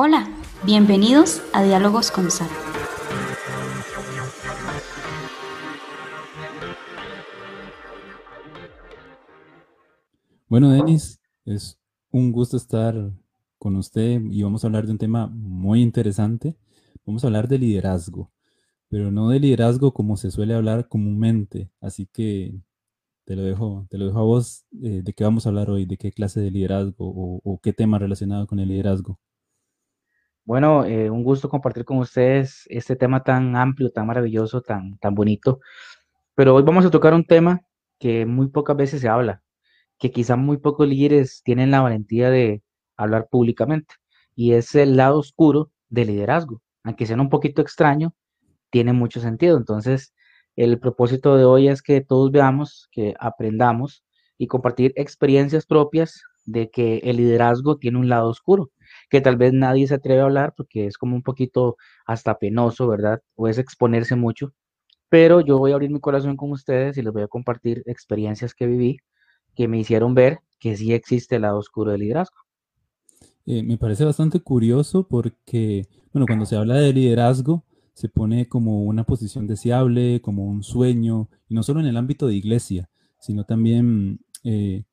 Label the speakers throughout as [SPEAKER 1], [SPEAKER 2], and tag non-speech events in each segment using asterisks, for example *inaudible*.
[SPEAKER 1] Hola, bienvenidos a Diálogos con Sara.
[SPEAKER 2] Bueno, Denis, es un gusto estar con usted y vamos a hablar de un tema muy interesante. Vamos a hablar de liderazgo, pero no de liderazgo como se suele hablar comúnmente. Así que te lo dejo, te lo dejo a vos. Eh, ¿De qué vamos a hablar hoy? ¿De qué clase de liderazgo o, qué tema relacionado con el liderazgo?
[SPEAKER 3] Bueno, eh, un gusto compartir con ustedes este tema tan amplio, tan maravilloso, tan, tan bonito. Pero hoy vamos a tocar un tema que muy pocas veces se habla, que quizá muy pocos líderes tienen la valentía de hablar públicamente, y es el lado oscuro del liderazgo. Aunque sea un poquito extraño, tiene mucho sentido. Entonces, el propósito de hoy es que todos veamos, que aprendamos y compartir experiencias propias de que el liderazgo tiene un lado oscuro, que tal vez nadie se atreve a hablar porque es como un poquito hasta penoso, ¿verdad? O es exponerse mucho. Pero yo voy a abrir mi corazón con ustedes y les voy a compartir experiencias que viví que me hicieron ver que sí existe el lado oscuro del liderazgo.
[SPEAKER 2] Eh, me parece bastante curioso porque, bueno, cuando se habla de liderazgo, se pone como una posición deseable, como un sueño, y no solo en el ámbito de iglesia, sino también eh,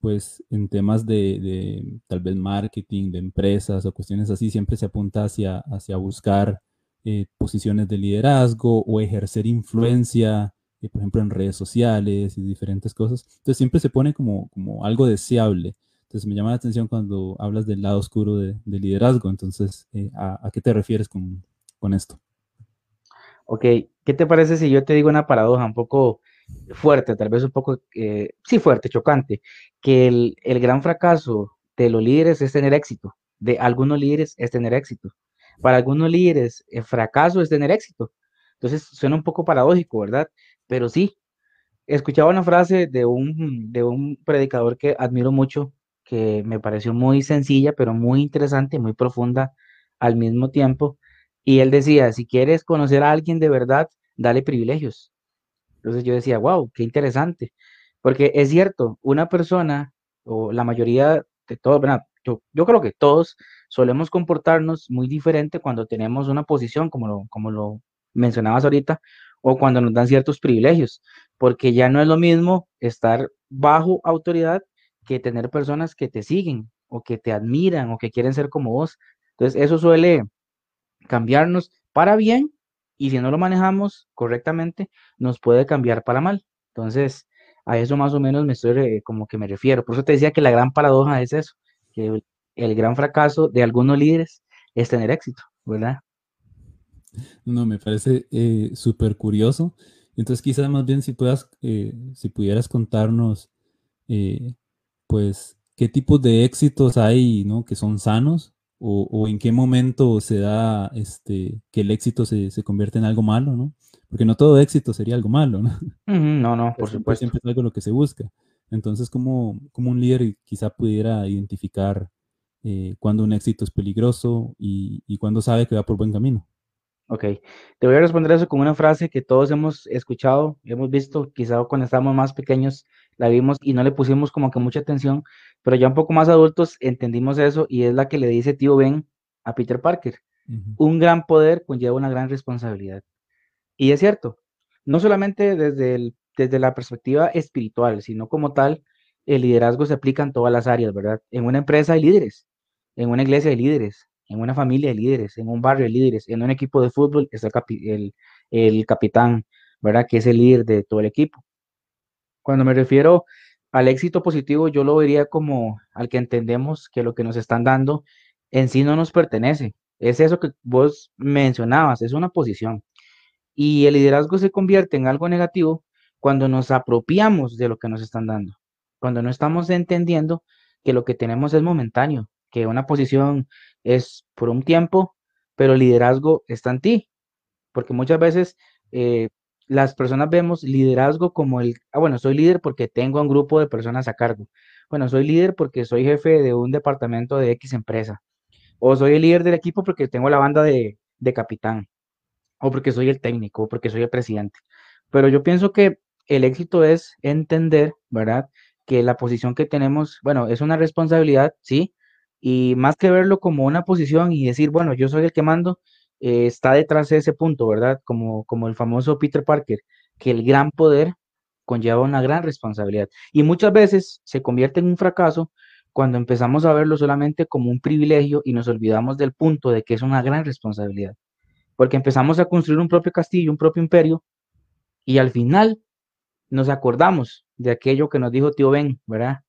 [SPEAKER 2] pues en temas de, tal vez marketing, de empresas o cuestiones así, siempre se apunta hacia, hacia buscar eh, posiciones de liderazgo o ejercer influencia, eh, por ejemplo, en redes sociales y diferentes cosas. Entonces siempre se pone como, como algo deseable. Entonces me llama la atención cuando hablas del lado oscuro de, liderazgo. Entonces, ¿a, ¿a, qué te refieres con, con esto?
[SPEAKER 3] Ok, ¿qué te parece si yo te digo una paradoja un poco fuerte, tal vez un poco, eh, sí fuerte, chocante, que el, el, gran fracaso de los líderes es tener éxito, de algunos líderes es tener éxito. Para algunos líderes el fracaso es tener éxito. Entonces suena un poco paradójico, ¿verdad? Pero sí, escuchaba una frase de un, de un predicador que admiro mucho, que me pareció muy sencilla, pero muy interesante, muy profunda al mismo tiempo, y él decía, si quieres conocer a alguien de verdad, dale privilegios. Entonces yo decía, wow, qué interesante. Porque es cierto, una persona, o la mayoría de todos, yo, creo que todos solemos comportarnos muy diferente cuando tenemos una posición, como lo, como lo mencionabas ahorita, o cuando nos dan ciertos privilegios, porque ya no es lo mismo estar bajo autoridad que tener personas que te siguen o que te admiran o que quieren ser como vos. Entonces, eso suele cambiarnos para bien y si no lo manejamos correctamente, nos puede cambiar para mal. Entonces, a eso más o menos me estoy como que me refiero. Por eso te decía que la gran paradoja es eso, que el, gran fracaso de algunos líderes es tener éxito, ¿verdad?
[SPEAKER 2] No, me parece eh, súper curioso. Entonces, quizás más bien si puedas, eh, si pudieras contarnos, eh, pues, qué tipos de éxitos hay, ¿no? Que son sanos o, en qué momento se da este, que el éxito se, se, convierte en algo malo, ¿no? Porque no todo éxito sería algo malo, ¿no? *laughs*
[SPEAKER 3] no, no, por supuesto.
[SPEAKER 2] Siempre es algo lo que se busca. Entonces, ¿cómo, cómo un líder quizá pudiera identificar eh, cuando un éxito es peligroso y, y cuándo sabe que va por buen camino?
[SPEAKER 3] Ok, te voy a responder eso con una frase que todos hemos escuchado, hemos visto, quizá cuando estábamos más pequeños la vimos y no le pusimos como que mucha atención, pero ya un poco más adultos entendimos eso y es la que le dice tío Ben a Peter Parker. Un gran poder conlleva una gran responsabilidad. Y es cierto, no solamente desde, el, desde la perspectiva espiritual, sino como tal, el liderazgo se aplica en todas las áreas, ¿verdad? En una empresa hay líderes, en una iglesia hay líderes, en una familia hay líderes, en un barrio hay líderes, en un equipo de fútbol es el, el capitán, ¿verdad? Que es el líder de todo el equipo. Cuando me refiero al éxito positivo, yo lo vería como al que entendemos que lo que nos están dando en sí no nos pertenece. Es eso que vos mencionabas, es una posición. Y el liderazgo se convierte en algo negativo cuando nos apropiamos de lo que nos están dando, cuando no estamos entendiendo que lo que tenemos es momentáneo, que una posición es por un tiempo, pero el liderazgo está en ti, porque muchas veces eh, las personas vemos liderazgo como el, ah, bueno, soy líder porque tengo un grupo de personas a cargo. Bueno, soy líder porque soy jefe de un departamento de X empresa. O soy el líder del equipo porque tengo la banda de, de capitán. O porque soy el técnico, o porque soy el presidente. Pero yo pienso que el éxito es entender, ¿verdad? Que la posición que tenemos, bueno, es una responsabilidad, sí, Y más que verlo como una posición y decir, bueno, yo soy el que mando, eh, está detrás de ese punto, ¿verdad? Como, como el famoso Peter Parker, que el gran poder conlleva una gran responsabilidad. Y muchas veces se convierte en un fracaso cuando empezamos a verlo solamente como un privilegio y nos olvidamos del punto de que es una gran responsabilidad. Porque empezamos a construir un propio castillo, un propio imperio, y al final nos acordamos de aquello que nos dijo tío Ben, ¿verdad?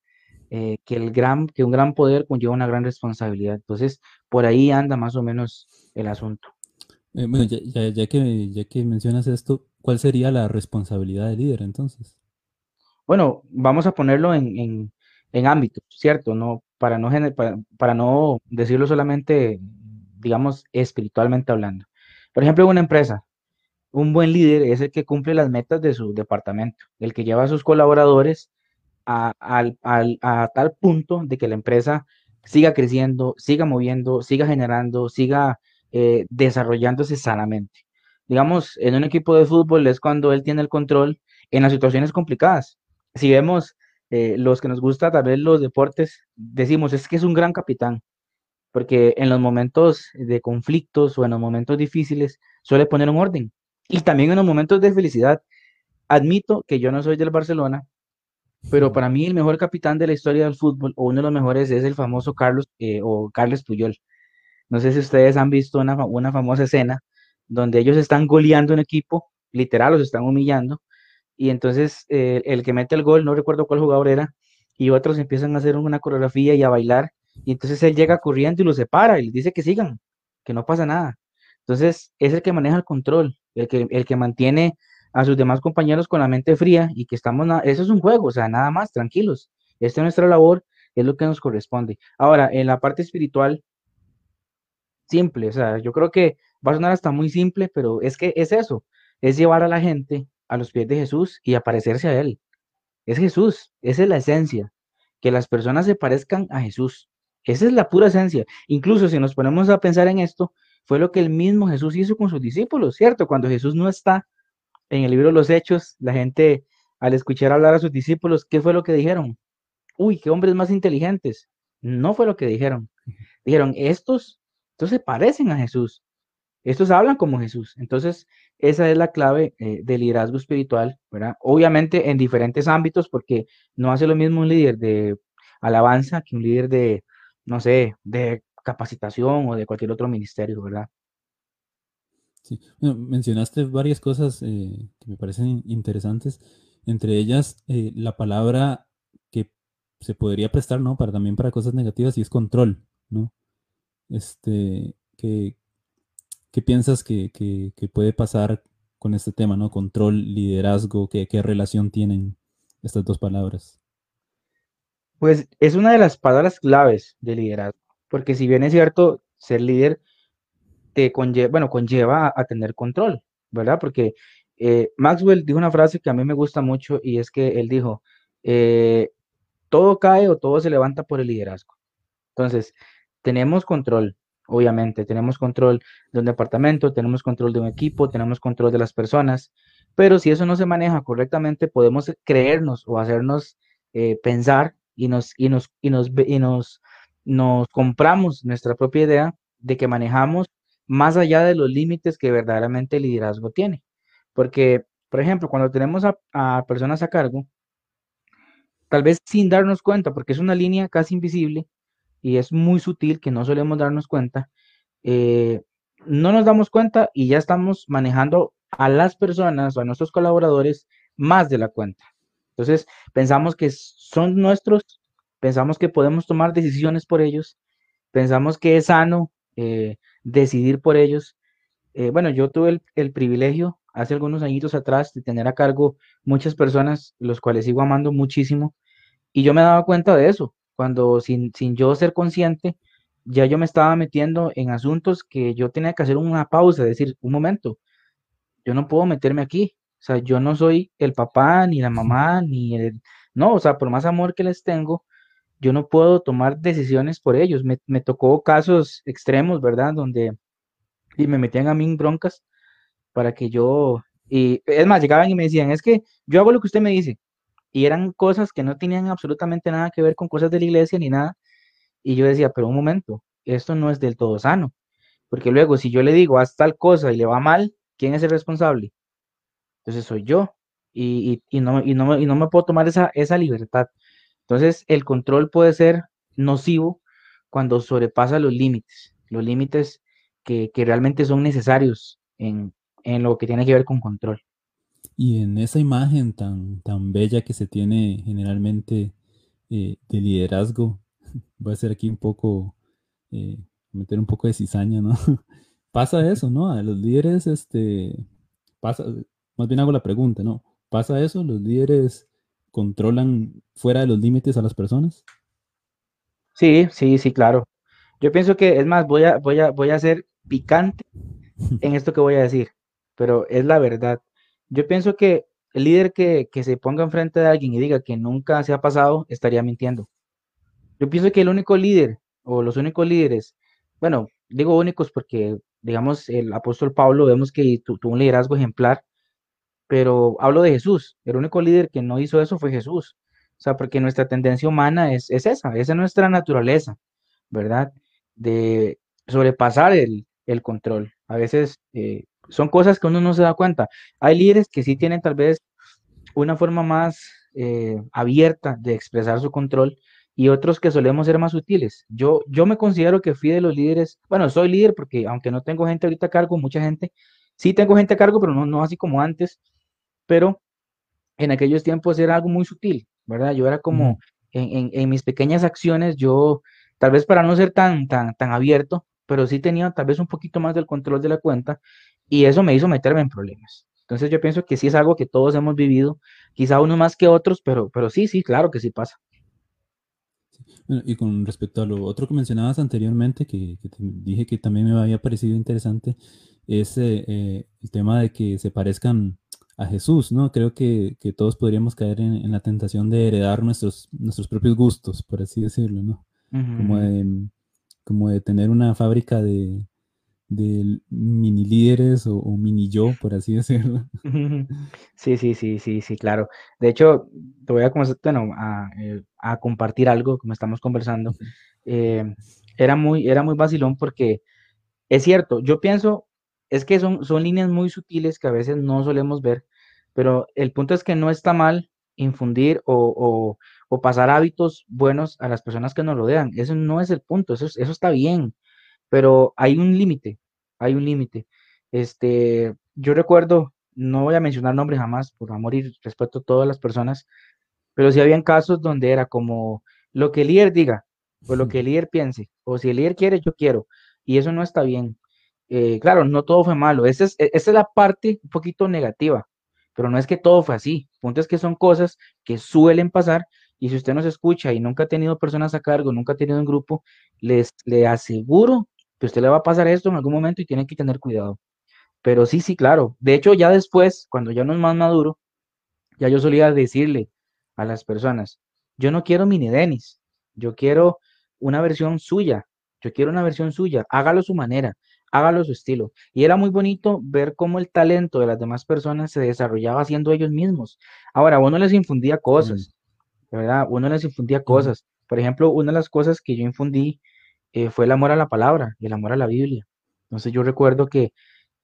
[SPEAKER 3] Eh, que, el gran, que un gran poder conlleva una gran responsabilidad. Entonces, por ahí anda más o menos el asunto.
[SPEAKER 2] Eh, bueno, ya, que, ya que mencionas esto, ¿cuál sería la responsabilidad del líder entonces?
[SPEAKER 3] Bueno, vamos a ponerlo en, en, ámbitos, ¿cierto? No, para, no, para, no decirlo solamente, digamos, espiritualmente hablando. Por ejemplo, en una empresa, un buen líder es el que cumple las metas de su departamento, el que lleva a sus colaboradores a, tal punto de que la empresa siga creciendo, siga moviendo, siga generando, siga eh, desarrollándose sanamente. Digamos, en un equipo de fútbol es cuando él tiene el control en las situaciones complicadas. Si vemos eh, los que nos gusta tal vez los deportes, decimos, es que es un gran capitán, porque en los momentos de conflictos o en los momentos difíciles suele poner un orden y también en los momentos de felicidad. Admito que yo no soy del Barcelona, pero para mí el mejor capitán de la historia del fútbol, o uno de los mejores, es el famoso Carlos eh, o Carles Puyol. No sé si ustedes han visto una, una famosa escena donde ellos están goleando un equipo, literal, los están humillando, y entonces eh, el que mete el gol, no recuerdo cuál jugador era, y otros empiezan a hacer una coreografía y a bailar, y entonces él llega corriendo y los separa y les dice que sigan, que no pasa nada. Entonces es el que maneja el control, el que, el que mantiene a sus demás compañeros con la mente fría y que estamos, eso es un juego, o sea, nada más, tranquilos. Esta es nuestra labor, es lo que nos corresponde. Ahora, en la parte espiritual, simple, o sea, yo creo que va a sonar hasta muy simple, pero es que es eso, es llevar a la gente a los pies de Jesús y aparecerse a Él. Es Jesús, esa es la esencia, que las personas se parezcan a Jesús. Esa es la pura esencia. Incluso si nos ponemos a pensar en esto, fue lo que el mismo Jesús hizo con sus discípulos, ¿cierto? Cuando Jesús no está en el libro de los Hechos, la gente al escuchar hablar a sus discípulos, ¿qué fue lo que dijeron? Uy, qué hombres más inteligentes. No fue lo que dijeron. Dijeron, estos, estos se parecen a Jesús. Estos hablan como Jesús. Entonces, esa es la clave eh, del liderazgo espiritual, ¿verdad? Obviamente en diferentes ámbitos, porque no hace lo mismo un líder de alabanza que un líder de, no sé, de capacitación o de cualquier otro ministerio, ¿verdad?
[SPEAKER 2] Sí, mencionaste varias cosas eh, que me parecen interesantes, entre ellas eh, la palabra que se podría prestar, ¿no? Para también para cosas negativas y es control, ¿no? Este, ¿qué, qué piensas que, puede pasar con este tema, ¿no? Control, liderazgo, ¿qué, ¿qué relación tienen estas dos palabras?
[SPEAKER 3] Pues es una de las palabras claves de liderazgo porque si bien es cierto, ser líder te conlleva, bueno, conlleva a, tener control, ¿verdad? Porque eh, Maxwell dijo una frase que a mí me gusta mucho y es que él dijo, eh, todo cae o todo se levanta por el liderazgo. Entonces, tenemos control, obviamente, tenemos control de un departamento, tenemos control de un equipo, tenemos control de las personas, pero si eso no se maneja correctamente, podemos creernos o hacernos eh, pensar y nos, y nos, y nos, y nos nos compramos nuestra propia idea de que manejamos más allá de los límites que verdaderamente el liderazgo tiene. Porque, por ejemplo, cuando tenemos a, personas a cargo, tal vez sin darnos cuenta, porque es una línea casi invisible y es muy sutil que no solemos darnos cuenta, eh, no nos damos cuenta y ya estamos manejando a las personas o a nuestros colaboradores más de la cuenta. Entonces, pensamos que son nuestros pensamos que podemos tomar decisiones por ellos, pensamos que es sano eh, decidir por ellos. Eh, bueno, yo tuve el, privilegio hace algunos añitos atrás de tener a cargo muchas personas, los cuales sigo amando muchísimo, y yo me daba cuenta de eso, cuando sin, sin yo ser consciente, ya yo me estaba metiendo en asuntos que yo tenía que hacer una pausa, decir, un momento, yo no puedo meterme aquí, o sea, yo no soy el papá, ni la mamá, ni el... No, o sea, por más amor que les tengo, yo no puedo tomar decisiones por ellos. Me, tocó casos extremos, ¿verdad? Donde y me metían a mí en broncas para que yo, y es más, llegaban y me decían, es que yo hago lo que usted me dice. Y eran cosas que no tenían absolutamente nada que ver con cosas de la iglesia ni nada. Y yo decía, pero un momento, esto no es del todo sano, porque luego si yo le digo, haz tal cosa y le va mal, ¿quién es el responsable? Entonces soy yo y, y, no, y, no, y no me puedo tomar esa, esa libertad. Entonces el control puede ser nocivo cuando sobrepasa los límites, los límites que, que realmente son necesarios en, en lo que tiene que ver con control.
[SPEAKER 2] Y en esa imagen tan, tan bella que se tiene generalmente eh, de liderazgo, *laughs* voy a hacer aquí un poco, eh, meter un poco de cizaña, ¿no? *laughs* pasa eso, ¿no? A los líderes, este, pasa, más bien hago la pregunta, ¿no? ¿Pasa eso? ¿Los líderes controlan fuera de los límites a las personas?
[SPEAKER 3] Sí, sí, sí, claro. Yo pienso que, es más, voy a, voy a, voy a ser picante *laughs* en esto que voy a decir, pero es la verdad. Yo pienso que el líder que, que se ponga enfrente de alguien y diga que nunca se ha pasado, estaría mintiendo. Yo pienso que el único líder o los únicos líderes, bueno, digo únicos porque, digamos, el apóstol Pablo vemos que tuvo un liderazgo ejemplar, pero hablo de Jesús. El único líder que no hizo eso fue Jesús. O sea, porque nuestra tendencia humana es, esa, esa es nuestra naturaleza, ¿verdad? De sobrepasar el, control. A veces eh, son cosas que uno no se da cuenta. Hay líderes que sí tienen tal vez una forma más eh, abierta de expresar su control y otros que solemos ser más sutiles. Yo, yo me considero que fui de los líderes, bueno, soy líder porque aunque no tengo gente ahorita a cargo, mucha gente, sí tengo gente a cargo, pero no, no así como antes, pero en aquellos tiempos era algo muy sutil, ¿verdad? Yo era como en, en, mis pequeñas acciones, yo, tal vez para no ser tan, tan, tan abierto, pero sí tenía tal vez un poquito más del control de la cuenta y eso me hizo meterme en problemas. Entonces yo pienso que sí es algo que todos hemos vivido, quizá uno más que otros, pero, pero sí, sí, claro que sí pasa.
[SPEAKER 2] y con respecto a lo otro que mencionabas anteriormente, que, dije que también me había parecido interesante, es eh, eh, el tema de que se parezcan a Jesús, ¿no? Creo que, todos podríamos caer en, la tentación de heredar nuestros, nuestros propios gustos, por así decirlo, ¿no? como, de, como de tener una fábrica de, mini líderes o, mini yo, por así *laughs* decirlo.
[SPEAKER 3] Sí, sí, sí, sí, sí, claro. De hecho, te voy a, comenzar, a, eh, a, compartir algo como estamos conversando. Eh, era, muy, era muy vacilón porque es cierto, yo pienso, es que son, son líneas muy sutiles que a veces no solemos ver, pero el punto es que no está mal infundir o, pasar hábitos buenos a las personas que nos rodean. Eso no es el punto, eso, eso está bien, pero hay un límite, hay un límite. Este, yo recuerdo, no voy a mencionar nombres jamás, por amor y respeto a todas las personas, pero sí habían casos donde era como lo que el líder diga, o lo que el líder piense, o si el líder quiere, yo quiero, y eso no está bien. Eh, claro, no todo fue malo. Esa es, e, esa es la parte un poquito negativa, pero no es que todo fue así. El punto es que son cosas que suelen pasar y si usted nos escucha y nunca ha tenido personas a cargo, nunca ha tenido un grupo, les le aseguro que usted le va a pasar esto en algún momento y tiene que tener cuidado. Pero sí, sí, claro. De hecho, ya después, cuando ya no es más maduro, ya yo solía decirle a las personas, yo no quiero mini Denis, yo quiero una versión suya, yo quiero una versión suya, hágalo su manera hágalo su estilo. Y era muy bonito ver cómo el talento de las demás personas se desarrollaba haciendo ellos mismos. Ahora, uno les infundía cosas, ¿verdad? Uno les infundía cosas. Por ejemplo, una de las cosas que yo infundí eh, fue el amor a la palabra y el amor a la Biblia. Entonces yo recuerdo que,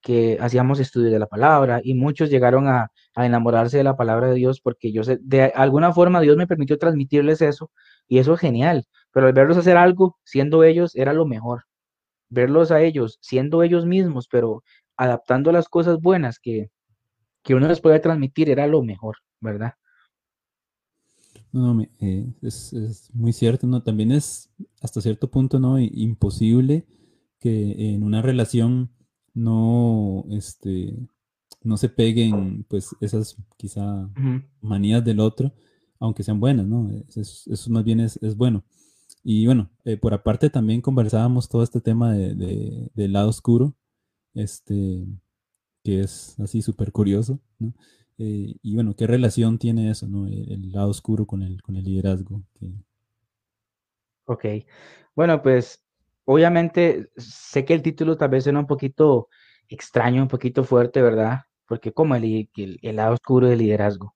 [SPEAKER 3] que hacíamos estudios de la palabra y muchos llegaron a, a, enamorarse de la palabra de Dios porque yo sé, de alguna forma Dios me permitió transmitirles eso y eso es genial. Pero al verlos hacer algo, siendo ellos, era lo mejor verlos a ellos siendo ellos mismos, pero adaptando las cosas buenas que, uno les puede transmitir era lo mejor, ¿verdad?
[SPEAKER 2] No, eh, es, muy cierto, ¿no? También es hasta cierto punto, ¿no? Imposible que en una relación no, este, no se peguen, pues, esas quizá manías del otro, aunque sean buenas, ¿no? Eso, más bien es, es bueno. Y bueno, eh, por aparte también conversábamos todo este tema de, del lado oscuro, este, que es así súper curioso, ¿no? Eh, y bueno, ¿qué relación tiene eso, ¿no? El, lado oscuro con el, con el liderazgo.
[SPEAKER 3] Ok, bueno, pues obviamente sé que el título tal vez suena un poquito extraño, un poquito fuerte, ¿verdad? Porque como el, el, lado oscuro del liderazgo.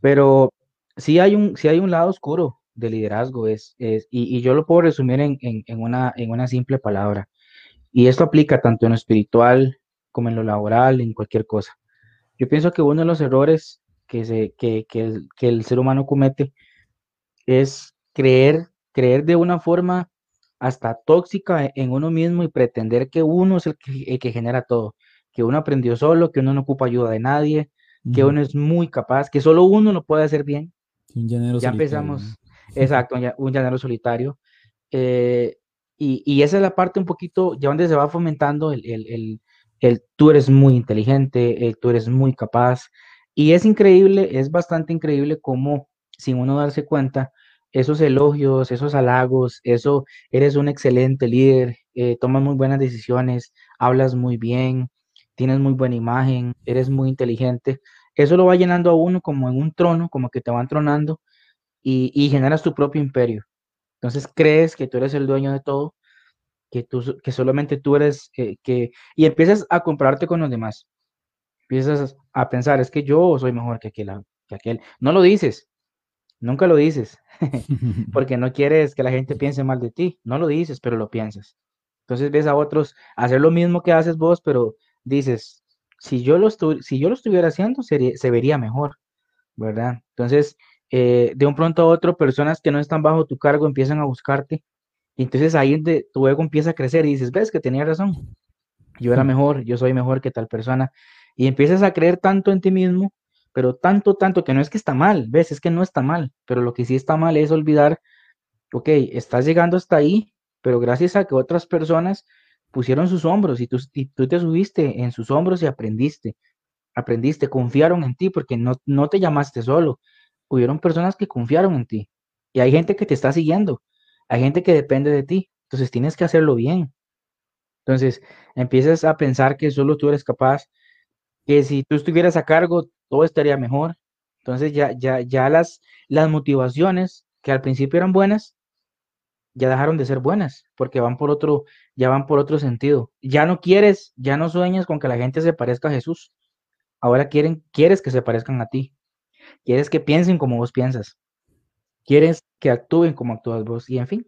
[SPEAKER 3] Pero sí hay un, sí hay un lado oscuro de liderazgo es, es y, yo lo puedo resumir en, una, en una simple palabra. Y esto aplica tanto en lo espiritual como en lo laboral, en cualquier cosa. Yo pienso que uno de los errores que, se, que, el, que el ser humano comete es creer, creer de una forma hasta tóxica en uno mismo y pretender que uno es el que, genera todo, que uno aprendió solo, que uno no ocupa ayuda de nadie, que uno es muy capaz, que solo uno lo puede hacer bien.
[SPEAKER 2] Un llanero
[SPEAKER 3] ya empezamos, *laughs* exacto, un llanero solitario. Eh, y, esa es la parte un poquito, ya donde se va fomentando el, el, el, tú eres muy inteligente, el, tú eres muy capaz. Y es increíble, es bastante increíble cómo, sin uno darse cuenta, esos elogios, esos halagos, eso, eres un excelente líder, eh, tomas muy buenas decisiones, hablas muy bien, tienes muy buena imagen, eres muy inteligente. Eso lo va llenando a uno como en un trono, como que te van tronando y, y generas tu propio imperio. Entonces crees que tú eres el dueño de todo, que, tú, que solamente tú eres, eh, que, y empiezas a compararte con los demás. Empiezas a pensar, es que yo soy mejor que aquel, que aquel. No lo dices, nunca lo dices, *laughs* *laughs* porque no quieres que la gente piense mal de ti, no lo dices, pero lo piensas. Entonces ves a otros hacer lo mismo que haces vos, pero dices, si yo lo, si yo lo estuviera haciendo, sería, se vería mejor, ¿verdad? Entonces, eh, de un pronto a otro, personas que no están bajo tu cargo empiezan a buscarte. Y entonces ahí de, tu ego empieza a crecer y dices, ves que tenía razón. Yo era mejor, yo soy mejor que tal persona. Y empiezas a creer tanto en ti mismo pero tanto, tanto que no es que está mal, ves, es que no está mal, pero lo que sí está mal es olvidar, ok, estás llegando hasta ahí, pero gracias a que otras personas pusieron sus hombros y tú, tú te subiste en sus hombros y aprendiste, aprendiste, confiaron en ti porque no, no te llamaste solo, hubieron personas que confiaron en ti y hay gente que te está siguiendo, hay gente que depende de ti, entonces tienes que hacerlo bien. Entonces empiezas a pensar que solo tú eres capaz, que si tú estuvieras a cargo, todo estaría mejor. Entonces ya, ya, ya las, las motivaciones que al principio eran buenas, ya dejaron de ser buenas, porque van por otro, ya van por otro sentido. Ya no quieres, ya no sueñas con que la gente se parezca a Jesús. Ahora quieren, quieres que se parezcan a ti. Quieres que piensen como vos piensas. Quieres que actúen como actúas vos. Y en fin.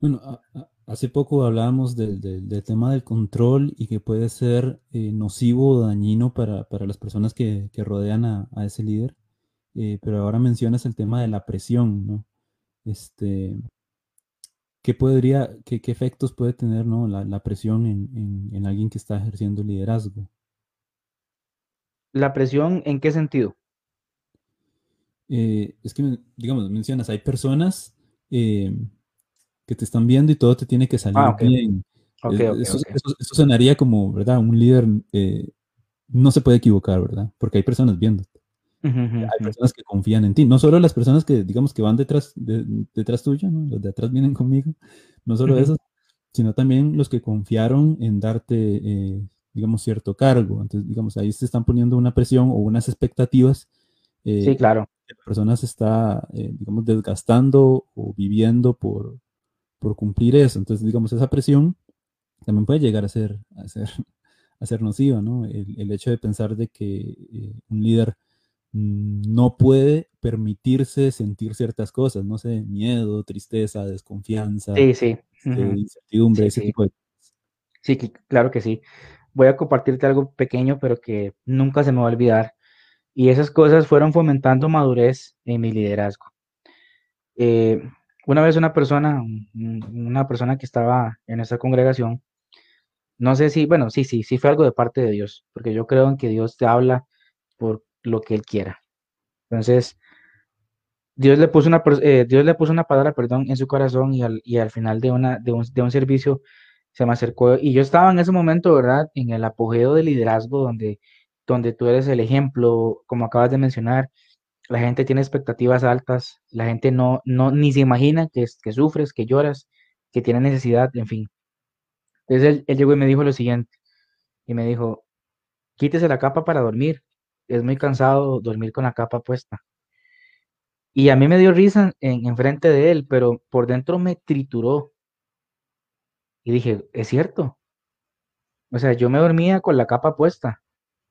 [SPEAKER 2] Bueno, hace poco hablábamos del, tema del control y que puede ser eh, nocivo o dañino para, las personas que, rodean a, ese líder, eh, pero ahora mencionas el tema de la presión, ¿no? Este, ¿qué, podría, qué, efectos puede tener ¿no? la, presión en, alguien que está ejerciendo liderazgo?
[SPEAKER 3] ¿La presión en qué sentido?
[SPEAKER 2] Eh, es que, digamos, mencionas, hay personas que te están viendo y todo te tiene que salir ah, bien. Eh, eso, sonaría como, ¿verdad? Un líder eh, no se puede equivocar, ¿verdad? Porque hay personas viéndote. hay personas que confían en ti. No solo las personas que, digamos, que van detrás, detrás tuyo, ¿no? Los de atrás vienen conmigo. No solo esos, sino también los que confiaron en darte, eh, digamos, cierto cargo. Entonces, digamos, ahí se están poniendo una presión o unas expectativas.
[SPEAKER 3] sí, claro.
[SPEAKER 2] La persona se está, digamos, desgastando o viviendo por, por cumplir eso. Entonces, digamos, esa presión también puede llegar a ser, a ser, *laughs* a ser nociva, ¿no? El, hecho de pensar de que eh, un líder no puede permitirse sentir ciertas cosas, no sé, miedo, tristeza, desconfianza,
[SPEAKER 3] sí, sí.
[SPEAKER 2] Este, incertidumbre, ese tipo de cosas.
[SPEAKER 3] Sí, claro que sí. Voy a compartirte algo pequeño, pero que nunca se me va a olvidar. Y esas cosas fueron fomentando madurez en mi liderazgo. Eh, una vez una persona, una persona que estaba en esa congregación, no sé si, bueno, sí, sí, sí fue algo de parte de Dios, porque yo creo en que Dios te habla por lo que Él quiera. Entonces, Dios le puso una, eh, Dios le puso una palabra, perdón, en su corazón y al, y al final de, una, de, un, de un servicio se me acercó y yo estaba en ese momento, ¿verdad? En el apogeo del liderazgo donde, donde tú eres el ejemplo, como acabas de mencionar, la gente tiene expectativas altas, la gente no, no ni se imagina que, que sufres, que lloras, que tienes necesidad, en fin. Entonces él, llegó y me dijo lo siguiente, y me dijo, quítese la capa para dormir, es muy cansado dormir con la capa puesta. Y a mí me dio risa en, en frente de él, pero por dentro me trituró. Y dije, es cierto. O sea, yo me dormía con la capa puesta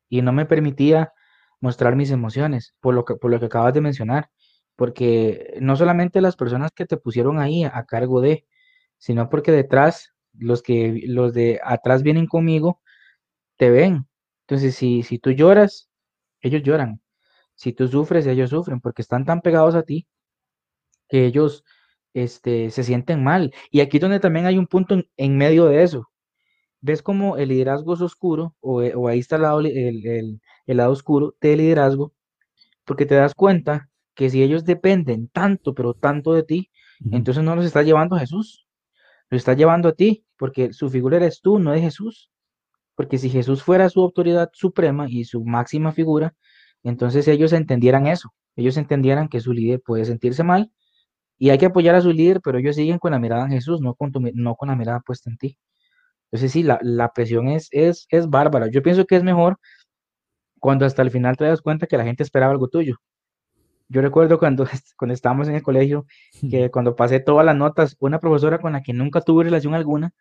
[SPEAKER 3] y no me permitía mostrar mis emociones, por lo que, por lo que acabas de mencionar. porque no solamente las personas que te pusieron ahí a cargo de, sino porque detrás, los que los de atrás vienen conmigo, te ven. Entonces, si, si tú lloras, ellos lloran. Si tú sufres, ellos sufren, porque están tan pegados a ti que ellos este, se sienten mal. Y aquí donde también hay un punto en, medio de eso. ¿Ves cómo el liderazgo es oscuro? O, eh, ahí está el lado, el, lado oscuro del liderazgo. Porque te das cuenta que si ellos dependen tanto, pero tanto de ti, entonces no los está llevando a Jesús. Los está llevando a ti, porque su figura eres tú, no es Jesús. Porque si Jesús fuera su autoridad suprema y su máxima figura, entonces ellos entendieran eso. Ellos entendieran que su líder puede sentirse mal y hay que apoyar a su líder, pero ellos siguen con la mirada en Jesús, no con, no con la mirada puesta en ti. Entonces sí, la, presión es, es, es bárbara. Yo pienso que es mejor cuando hasta el final te das cuenta que la gente esperaba algo tuyo. Yo recuerdo cuando, *laughs* cuando estábamos en el colegio, que cuando pasé todas las notas, una profesora con la que nunca tuve relación alguna,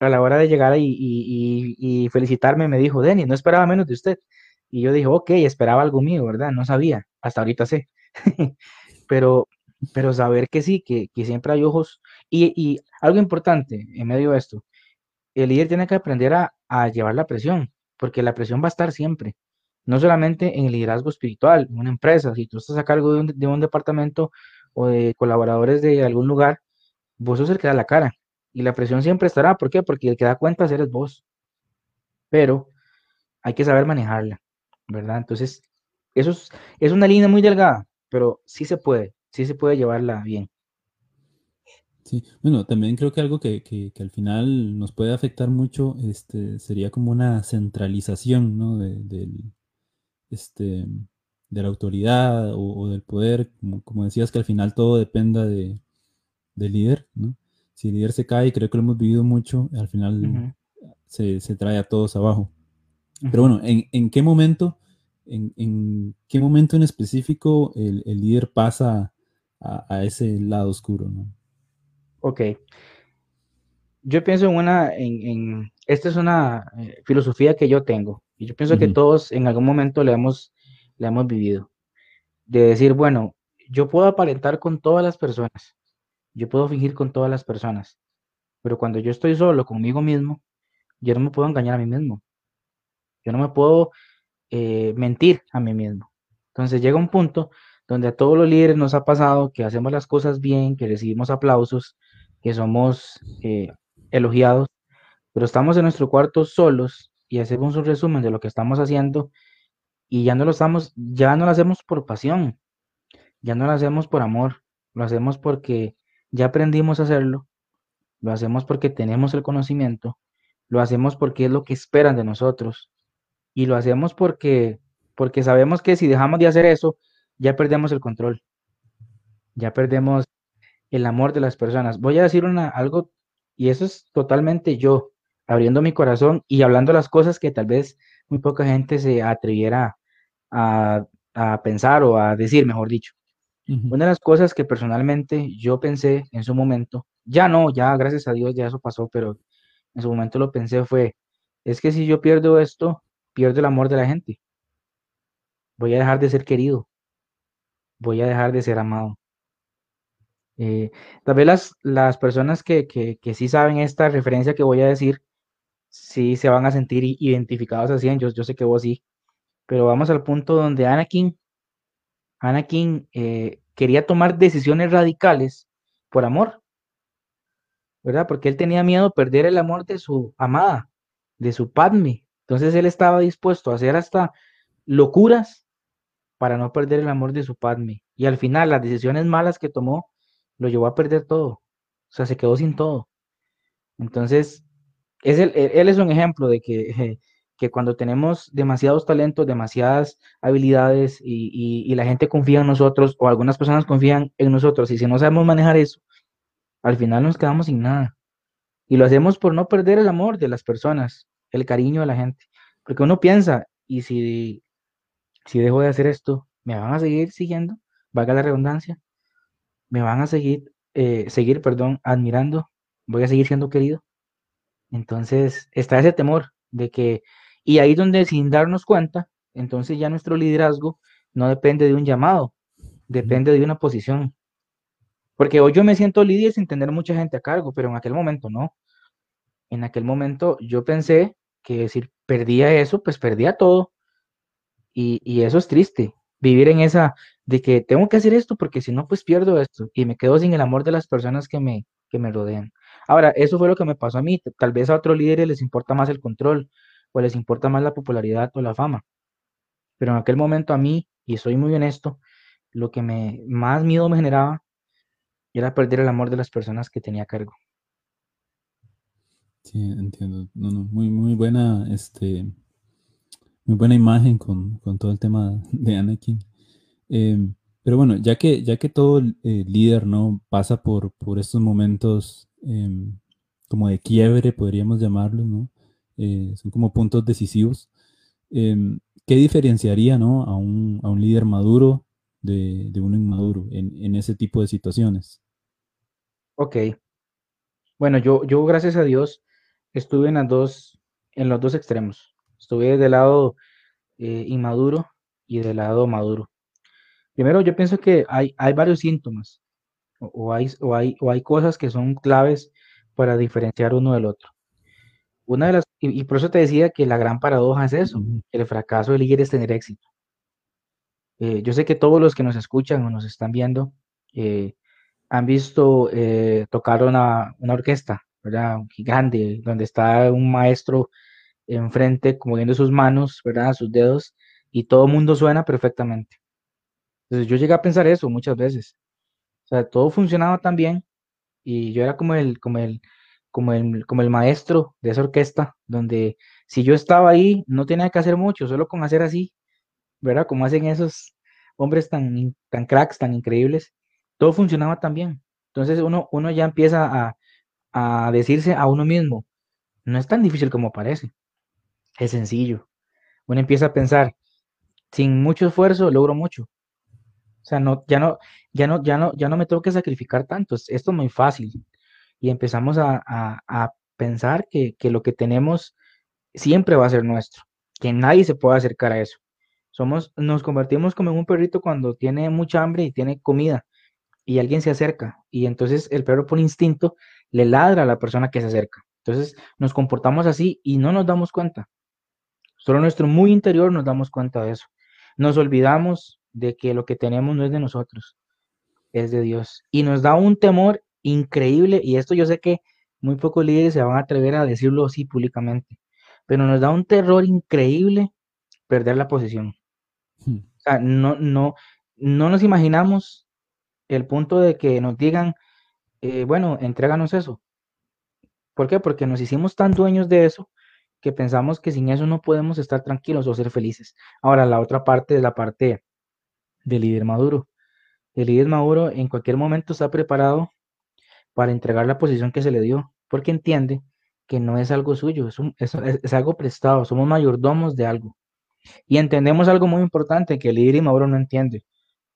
[SPEAKER 3] a la hora de llegar y, y, felicitarme, me dijo, Denis, no esperaba menos de usted. Y yo dije, ok, esperaba algo mío, ¿verdad? No sabía, hasta ahorita sé. *laughs* pero, pero saber que sí, que, que siempre hay ojos. Y, y, algo importante en medio de esto, el líder tiene que aprender a, llevar la presión, porque la presión va a estar siempre. No solamente en el liderazgo espiritual, en una empresa, si tú estás a cargo de un, de un departamento o de colaboradores de algún lugar, vos sos el que da la cara. Y la presión siempre estará. ¿Por qué? Porque el que da cuentas eres vos. Pero hay que saber manejarla, ¿verdad? Entonces, eso es, es una línea muy delgada, pero sí se puede, sí se puede llevarla bien.
[SPEAKER 2] Sí, bueno, también creo que algo que, que, al final nos puede afectar mucho este, sería como una centralización ¿no? de, este, de la autoridad o, del poder, como, como, decías, que al final todo dependa de, del líder, ¿no? si el líder se cae, creo que lo hemos vivido mucho, al final se, trae a todos abajo. Pero bueno, ¿en, qué momento, en, qué momento en específico el, líder pasa a, ese lado oscuro? ¿no?
[SPEAKER 3] Ok. Yo pienso en una, en, esta es una eh, filosofía que yo tengo, y yo pienso que todos en algún momento le hemos, le hemos vivido, de decir, bueno, yo puedo aparentar con todas las personas, yo puedo fingir con todas las personas, pero cuando yo estoy solo conmigo mismo, yo no me puedo engañar a mí mismo. Yo no me puedo eh, mentir a mí mismo. Entonces llega un punto donde a todos los líderes nos ha pasado que hacemos las cosas bien, que recibimos aplausos, que somos eh, elogiados, pero estamos en nuestro cuarto solos y hacemos un resumen de lo que estamos haciendo y ya no lo estamos, ya no lo hacemos por pasión, ya no lo hacemos por amor, lo hacemos porque ya aprendimos a hacerlo, lo hacemos porque tenemos el conocimiento, lo hacemos porque es lo que esperan de nosotros y lo hacemos porque porque sabemos que si dejamos de hacer eso, ya perdemos el control. Ya perdemos el amor de las personas. Voy a decir una algo y eso es totalmente yo abriendo mi corazón y hablando las cosas que tal vez muy poca gente se atreviera a, a pensar o a decir, mejor dicho. Una de las cosas que personalmente yo pensé en su momento, ya no, ya gracias a Dios ya eso pasó, pero en su momento lo pensé fue, es que si yo pierdo esto, pierdo el amor de la gente. Voy a dejar de ser querido. Voy a dejar de ser amado. Eh, tal vez las, las personas que, que, que, sí saben esta referencia que voy a decir, sí se van a sentir identificados así, yo, yo sé que vos sí, pero vamos al punto donde Anakin Anakin eh, quería tomar decisiones radicales por amor, ¿verdad? Porque él tenía miedo de perder el amor de su amada, de su Padme. Entonces él estaba dispuesto a hacer hasta locuras para no perder el amor de su Padme. Y al final las decisiones malas que tomó lo llevó a perder todo. O sea, se quedó sin todo. Entonces, es él es un ejemplo de que que cuando tenemos demasiados talentos, demasiadas habilidades y, la gente confía en nosotros o algunas personas confían en nosotros y si no sabemos manejar eso, al final nos quedamos sin nada. Y lo hacemos por no perder el amor de las personas, el cariño de la gente. Porque uno piensa, y si, si dejo de hacer esto, ¿me van a seguir siguiendo? Valga la redundancia. ¿Me van a seguir, eh, seguir, perdón, admirando? ¿Voy a seguir siendo querido? Entonces está ese temor de que y ahí donde sin darnos cuenta, entonces ya nuestro liderazgo no depende de un llamado, depende de una posición. Porque hoy yo me siento líder sin tener mucha gente a cargo, pero en aquel momento no. En aquel momento yo pensé que si perdía eso, pues perdía todo. Y, y eso es triste, vivir en esa de que tengo que hacer esto porque si no, pues pierdo esto y me quedo sin el amor de las personas que me, que me rodean. Ahora, eso fue lo que me pasó a mí. Tal vez a otros líderes les importa más el control o les importa más la popularidad o la fama. Pero en aquel momento a mí, y soy muy honesto, lo que me más miedo me generaba era perder el amor de las personas que tenía a cargo.
[SPEAKER 2] Sí, entiendo. No, no, muy, muy buena, este, muy buena imagen con, con todo el tema de Anakin. Em, pero bueno, ya que, ya que todo eh, líder ¿no? pasa por, por estos momentos em, como de quiebre, podríamos llamarlo, ¿no? Eh, son como puntos decisivos. Em, ¿Qué diferenciaría ¿no? a, un, a un líder maduro de, de uno inmaduro en, en, ese tipo de situaciones?
[SPEAKER 3] Ok. Bueno, yo, yo gracias a Dios estuve en, las dos, en los dos extremos. Estuve del lado eh, inmaduro y del lado maduro. Primero, yo pienso que hay, hay varios síntomas o, hay, o, hay, o hay cosas que son claves para diferenciar uno del otro. Una de las, y, por eso te decía que la gran paradoja es eso, el fracaso del líder es tener éxito. Eh, yo sé que todos los que nos escuchan o nos están viendo eh, han visto eh, tocar una, una, orquesta, ¿verdad? Gigante, donde está un maestro enfrente, como viendo sus manos, ¿verdad? Sus dedos, y todo el mundo suena perfectamente. Entonces yo llegué a pensar eso muchas veces. O sea, todo funcionaba tan bien y yo era como el, como el, como el, como el maestro de esa orquesta, donde si yo estaba ahí no tenía que hacer mucho, solo con hacer así, ¿verdad? Como hacen esos hombres tan, tan cracks, tan increíbles, todo funcionaba tan bien. Entonces uno, uno ya empieza a, a decirse a uno mismo, no es tan difícil como parece, es sencillo. Uno empieza a pensar, sin mucho esfuerzo logro mucho. O sea, no, ya no, ya no, ya no, ya no me tengo que sacrificar tanto. Esto es muy fácil. Y empezamos a, a, pensar que, que, lo que tenemos siempre va a ser nuestro, que nadie se puede acercar a eso. Somos, nos convertimos como en un perrito cuando tiene mucha hambre y tiene comida y alguien se acerca y entonces el perro por instinto le ladra a la persona que se acerca. Entonces nos comportamos así y no nos damos cuenta. Solo nuestro muy interior nos damos cuenta de eso. Nos olvidamos de que lo que tenemos no es de nosotros, es de Dios. Y nos da un temor increíble, y esto yo sé que muy pocos líderes se van a atrever a decirlo así públicamente, pero nos da un terror increíble perder la posición. Hmm. O sea, no, no, no nos imaginamos el punto de que nos digan, eh, bueno, entréganos eso. ¿Por qué? Porque nos hicimos tan dueños de eso que pensamos que sin eso no podemos estar tranquilos o ser felices. Ahora, la otra parte es la parte del líder maduro. El líder maduro en cualquier momento está preparado para entregar la posición que se le dio, porque entiende que no es algo suyo, es, es, algo prestado, somos mayordomos de algo. Y entendemos algo muy importante que el líder maduro no entiende.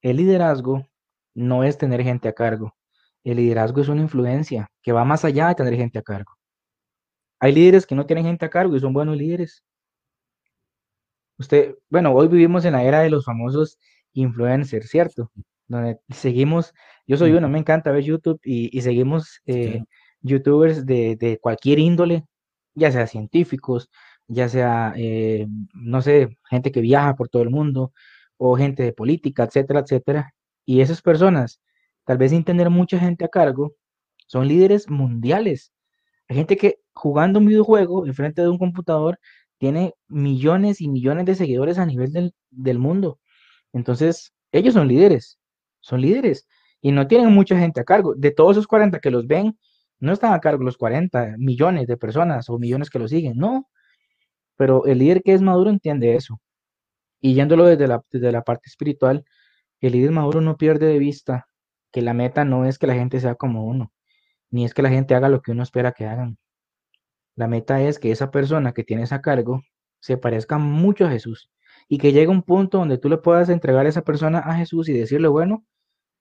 [SPEAKER 3] El liderazgo no es tener gente a cargo. El liderazgo es una influencia que va más allá de tener gente a cargo. Hay líderes que no tienen gente a cargo y son buenos líderes. Usted, bueno, hoy vivimos en la era de los famosos influencer, ¿cierto? Donde seguimos, yo soy uno, me encanta ver YouTube y, seguimos eh, youtubers de, cualquier índole, ya sea científicos, ya sea, eh, no sé, gente que viaja por todo el mundo o gente de política, etcétera, etcétera. Y esas personas, tal vez sin tener mucha gente a cargo, son líderes mundiales. Hay gente que jugando un videojuego enfrente de un computador tiene millones y millones de seguidores a nivel del, del mundo. Entonces, ellos son líderes, son líderes y no tienen mucha gente a cargo. De todos esos 40 que los ven, no están a cargo los 40 millones de personas o millones que los siguen, no. Pero el líder que es maduro entiende eso. Y yéndolo desde la, desde la parte espiritual, el líder maduro no pierde de vista que la meta no es que la gente sea como uno, ni es que la gente haga lo que uno espera que hagan. La meta es que esa persona que tienes a cargo se parezca mucho a Jesús y que llegue un punto donde tú le puedas entregar a esa persona a Jesús y decirle, bueno,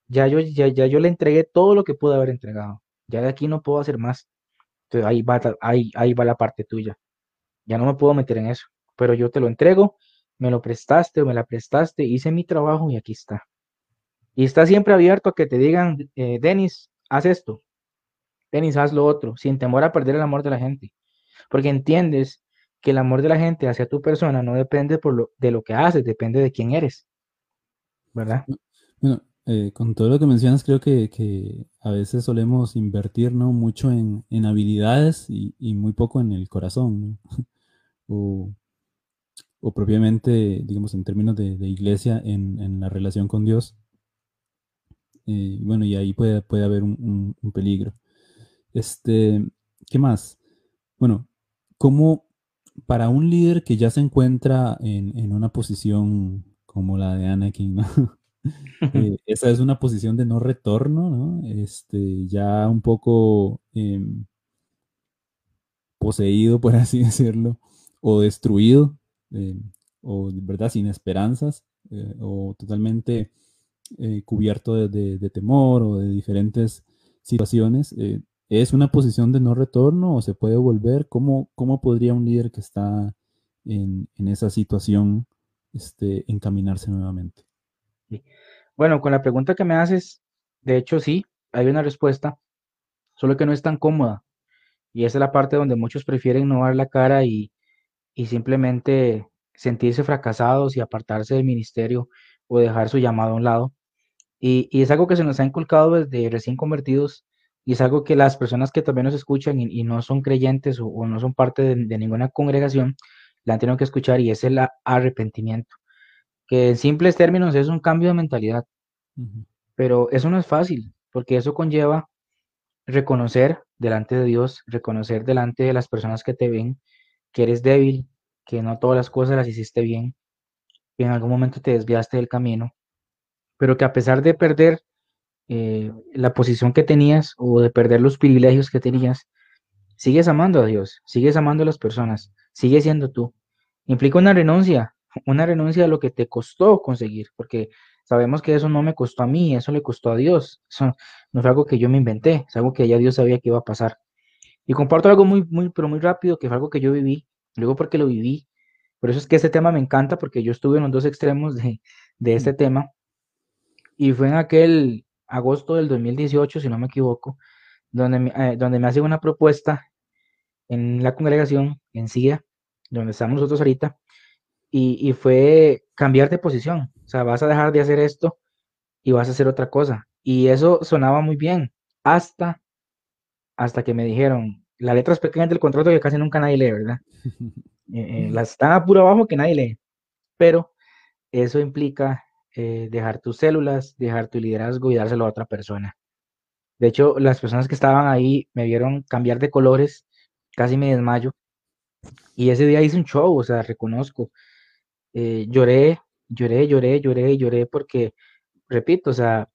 [SPEAKER 3] ya yo, ya, ya yo le entregué todo lo que pude haber entregado, ya de aquí no puedo hacer más. Entonces ahí va, ahí, ahí va la parte tuya. Ya no me puedo meter en eso, pero yo te lo entrego, me lo prestaste o me la prestaste, hice mi trabajo y aquí está. Y está siempre abierto a que te digan, eh, Denis, haz esto, Denis, haz lo otro, sin temor a perder el amor de la gente. Porque entiendes que el amor de la gente hacia tu persona no depende por lo, de lo que haces, depende de quién eres. ¿Verdad?
[SPEAKER 2] Bueno, eh, con todo lo que mencionas, creo que, a veces solemos invertir ¿no? mucho en, habilidades y, muy poco en el corazón. *laughs* o, propiamente, digamos, en términos de, iglesia, en, la relación con Dios. Eh, bueno, y ahí puede, puede haber un, un peligro. Este, ¿qué más? Bueno, ¿cómo para un líder que ya se encuentra en, una posición como la de Anakin, ¿no? *laughs* Eh, esa es una posición de no retorno, ¿no? Este, ya un poco em, poseído, por *laughs* así decirlo, o destruido, em, o de verdad sin esperanzas, eh, o totalmente eh, cubierto de, temor o de diferentes situaciones. ¿Es una posición de no retorno o se puede volver? ¿Cómo, cómo podría un líder que está en, esa situación este, encaminarse nuevamente?
[SPEAKER 3] Bueno, con la pregunta que me haces, de hecho sí, hay una respuesta, solo que no es tan cómoda. Y esa es la parte donde muchos prefieren no dar la cara y, simplemente sentirse fracasados y apartarse del ministerio o dejar su llamado a un lado. Y, y, es algo que se nos ha inculcado desde recién convertidos y es algo que las personas que también nos escuchan y, no son creyentes o, no son parte de, ninguna congregación, la han tenido que escuchar y es el arrepentimiento, que en simples términos es un cambio de mentalidad. Pero eso no es fácil, porque eso conlleva reconocer delante de Dios, reconocer delante de las personas que te ven que eres débil, que no todas las cosas las hiciste bien, que en algún momento te desviaste del camino, pero que a pesar de perder eh, la posición que tenías o de perder los privilegios que tenías, sigues amando a Dios, sigues amando a las personas, sigues siendo tú. Implica una renuncia, una renuncia a lo que te costó conseguir, porque sabemos que eso no me costó a mí, eso le costó a Dios. Eso no fue algo que yo me inventé, es algo que ya Dios sabía que iba a pasar. Y comparto algo muy, muy, pero muy rápido, que fue algo que yo viví, luego porque lo viví. Por eso es que este tema me encanta, porque yo estuve en los dos extremos de, de este tema. Y fue en aquel, agosto del 2018, si no me equivoco, donde me, eh, donde me hacen una propuesta en la congregación, en CIA, donde estamos nosotros ahorita, y, fue cambiar de posición. O sea, vas a dejar de hacer esto y vas a hacer otra cosa. Y eso sonaba muy bien, hasta, hasta que me dijeron, las letras pequeñas del contrato que casi nunca nadie lee, ¿verdad? *laughs* Eh, eh, las están a puro abajo que nadie lee. Pero eso implica eh, dejar tus células, dejar tu liderazgo y dárselo a otra persona. De hecho, las personas que estaban ahí me vieron cambiar de colores, casi me desmayo. Y ese día hice un show, o sea, reconozco. Eh, lloré, lloré, lloré, lloré, lloré porque, repito, o sea,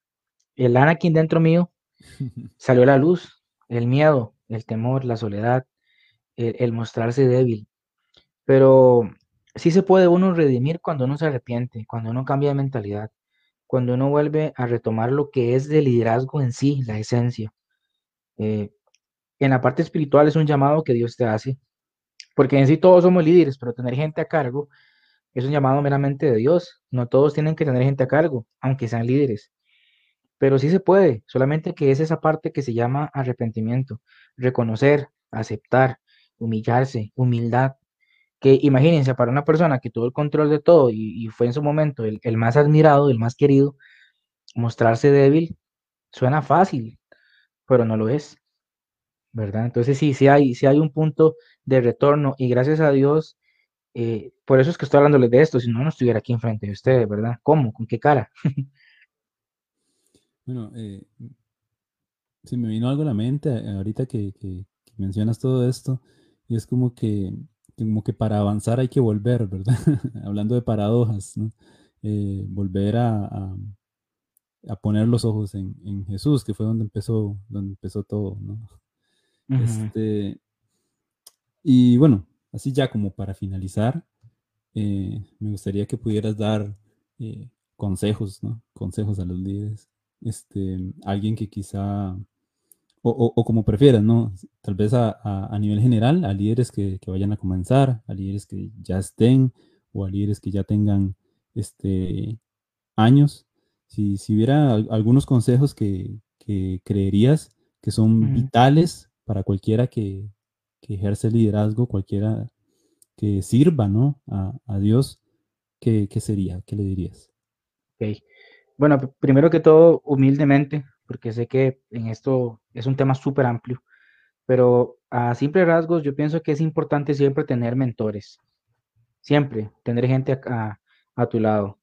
[SPEAKER 3] el Anakin dentro mío *laughs* salió a la luz, el miedo, el temor, la soledad, el mostrarse débil. Pero sí se puede uno redimir cuando uno se arrepiente, cuando uno cambia de mentalidad, cuando uno vuelve a retomar lo que es de liderazgo en sí, la esencia. Eh, en la parte espiritual es un llamado que Dios te hace, porque en sí todos somos líderes, pero tener gente a cargo es un llamado meramente de Dios. No todos tienen que tener gente a cargo, aunque sean líderes. Pero sí se puede, solamente que es esa parte que se llama arrepentimiento, reconocer, aceptar, humillarse, humildad, que imagínense, para una persona que tuvo el control de todo y, fue en su momento el, más admirado, el más querido, mostrarse débil suena fácil, pero no lo es, ¿verdad? Entonces sí, sí hay, sí hay un punto de retorno y gracias a Dios, eh, por eso es que estoy hablándoles de esto, si no, no estuviera aquí enfrente de ustedes, ¿verdad? ¿Cómo? ¿Con qué cara? *laughs*
[SPEAKER 2] bueno, eh, se me vino algo a la mente eh, ahorita que mencionas todo esto y es como que como que para avanzar hay que volver, ¿verdad? *laughs* Hablando de paradojas, ¿no? Eh, volver a, a, poner los ojos en, Jesús, que fue donde empezó, donde empezó todo, ¿no? este, y bueno, así ya como para finalizar, eh, me gustaría que pudieras dar eh, consejos, ¿no? Consejos a los líderes. Este, alguien que quizá o, como prefieras, ¿no? Tal vez a, nivel general, a líderes que, vayan a comenzar, a líderes que ya estén o a líderes que ya tengan este, años. si, si hubiera algunos consejos que, que creerías que son vitales para cualquiera que, que, ejerce liderazgo, cualquiera que sirva ¿no? a, a Dios, ¿qué, ¿qué, sería? ¿Qué le dirías?
[SPEAKER 3] Okay. Bueno, primero que todo, humildemente, porque sé que en esto es un tema súper amplio, pero a simple rasgos yo pienso que es importante siempre tener mentores, siempre tener gente a, a, tu lado.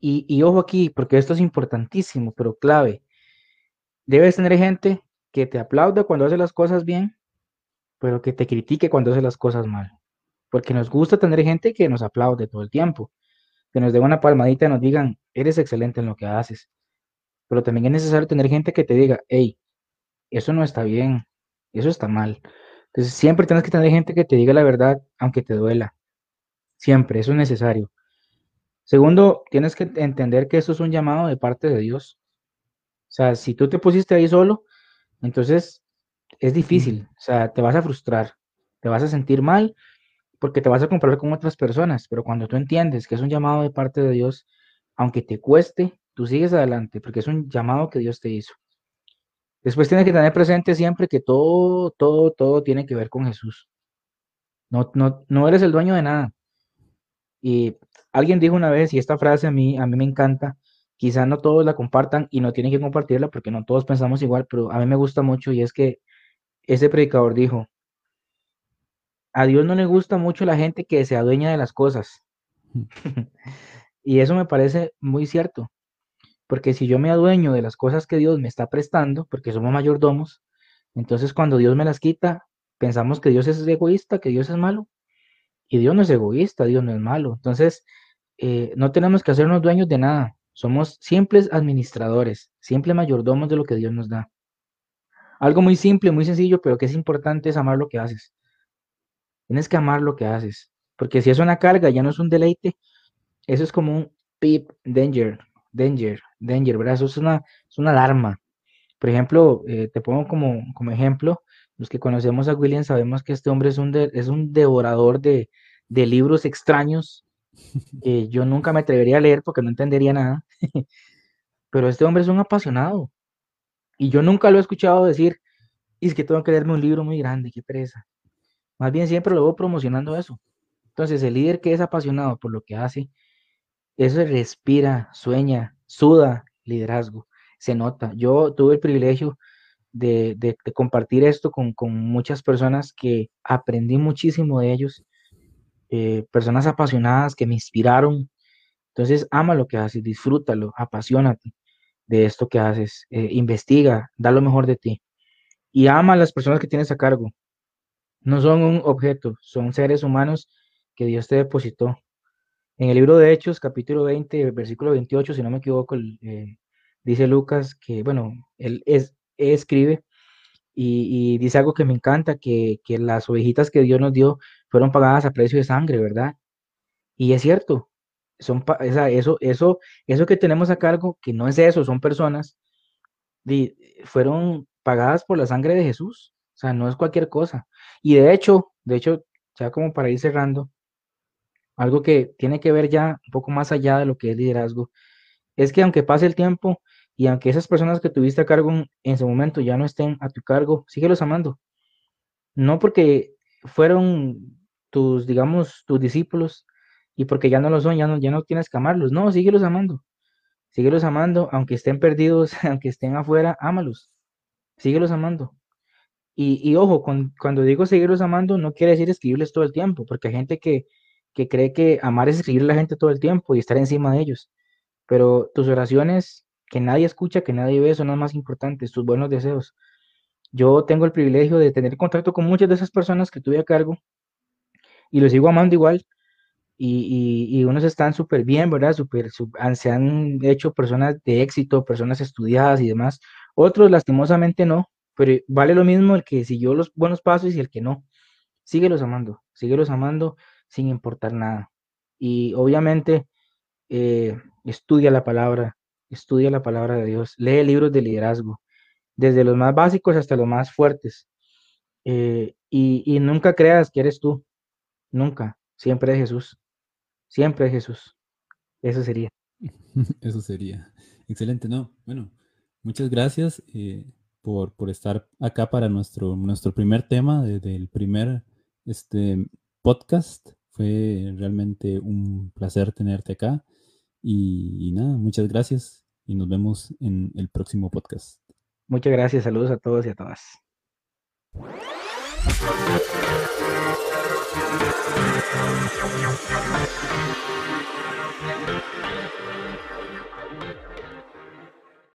[SPEAKER 3] Y, y, ojo aquí, porque esto es importantísimo, pero clave. Debes tener gente que te aplauda cuando hace las cosas bien, pero que te critique cuando hace las cosas mal. Porque nos gusta tener gente que nos aplaude todo el tiempo, que nos dé una palmadita y nos digan, eres excelente en lo que haces. Pero también es necesario tener gente que te diga, hey, eso no está bien, eso está mal. Entonces siempre tienes que tener gente que te diga la verdad, aunque te duela. Siempre, eso es necesario. Segundo, tienes que entender que eso es un llamado de parte de Dios. O sea, si tú te pusiste ahí solo, entonces es difícil. O sea, te vas a frustrar, te vas a sentir mal porque te vas a comparar con otras personas. Pero cuando tú entiendes que es un llamado de parte de Dios, aunque te cueste, tú sigues adelante porque es un llamado que Dios te hizo. Después tienes que tener presente siempre que todo, todo, todo tiene que ver con Jesús. No, no, no eres el dueño de nada. Y alguien dijo una vez, y esta frase a mí, a mí me encanta, quizá no todos la compartan y no tienen que compartirla porque no todos pensamos igual, pero a mí me gusta mucho y es que ese predicador dijo, a Dios no le gusta mucho la gente que se adueña de las cosas. Mm. *laughs* y eso me parece muy cierto, porque si yo me adueño de las cosas que Dios me está prestando, porque somos mayordomos, entonces cuando Dios me las quita, pensamos que Dios es egoísta, que Dios es malo. Y Dios no es egoísta, Dios no es malo. Entonces, eh, no tenemos que hacernos dueños de nada. Somos simples administradores, simples mayordomos de lo que Dios nos da. Algo muy simple, muy sencillo, pero que es importante es amar lo que haces. Tienes que amar lo que haces, porque si es una carga, ya no es un deleite, eso es como un pip, danger, danger, danger, ¿verdad? Eso es una, es una alarma. Por ejemplo, eh, te pongo como, como ejemplo, los que conocemos a William sabemos que este hombre es un, es un devorador de, de libros extraños *laughs* que yo nunca me atrevería a leer porque no entendería nada. *laughs* Pero este hombre es un apasionado. Y yo nunca lo he escuchado decir, y es que tengo que leerme un libro muy grande, qué pereza. Más bien siempre lo veo promocionando eso. Entonces, el líder que es apasionado por lo que hace, eso respira, sueña, suda liderazgo, se nota. Yo tuve el privilegio de, compartir esto con, con, muchas personas que aprendí muchísimo de ellos eh, personas apasionadas que me inspiraron. Entonces, ama lo que haces, disfrútalo, apasionate de esto que haces, eh, investiga, da lo mejor de ti y ama a las personas que tienes a cargo. No son un objeto, son seres humanos que Dios te depositó. En el libro de Hechos, capítulo 20, versículo 28, si no me equivoco, eh, dice Lucas que, bueno, él, es, escribe y, dice algo que me encanta, que, que las ovejitas que Dios nos dio fueron pagadas a precio de sangre, ¿verdad? Y es cierto, son, eso, eso, eso que tenemos a cargo, que no es eso, son personas, fueron pagadas por la sangre de Jesús, o sea, no es cualquier cosa. Y de hecho, de hecho, ya como para ir cerrando, algo que tiene que ver ya un poco más allá de lo que es liderazgo, es que aunque pase el tiempo y aunque esas personas que tuviste a cargo en, ese momento ya no estén a tu cargo, síguelos amando. No porque fueron tus, digamos, tus discípulos y porque ya no lo son, ya no, ya no tienes que amarlos. No, síguelos amando. Síguelos amando, aunque estén perdidos, *laughs* aunque estén afuera, ámalos. Síguelos amando. Y, y ojo, cuando digo seguirlos amando, no quiere decir escribirles todo el tiempo, porque hay gente que, que cree que amar es escribir a la gente todo el tiempo y estar encima de ellos. Pero tus oraciones que nadie escucha, que nadie ve, son las más importantes, tus buenos deseos. Yo tengo el privilegio de tener contacto con muchas de esas personas que tuve a cargo y los sigo amando igual. Y, y, unos están súper bien, ¿verdad? Super, se han hecho personas de éxito, personas estudiadas y demás. Otros, lastimosamente, no, pero vale lo mismo el que siguió los buenos pasos y el que no. Síguelos amando, síguelos amando sin importar nada. Y obviamente, eh, estudia la palabra, estudia la palabra de Dios, lee libros de liderazgo, desde los más básicos hasta los más fuertes. Eh, y, y, nunca creas que eres tú, nunca, siempre es Jesús, siempre es Jesús. Eso sería. *laughs*
[SPEAKER 2] Eso sería. Excelente, no. Bueno, muchas gracias eh, por, por, estar acá para nuestro, nuestro primer tema desde el primer este, podcast. Fue realmente un placer tenerte acá y, nada, muchas gracias y nos vemos en el próximo podcast.
[SPEAKER 3] Muchas gracias, saludos a todos y a todas.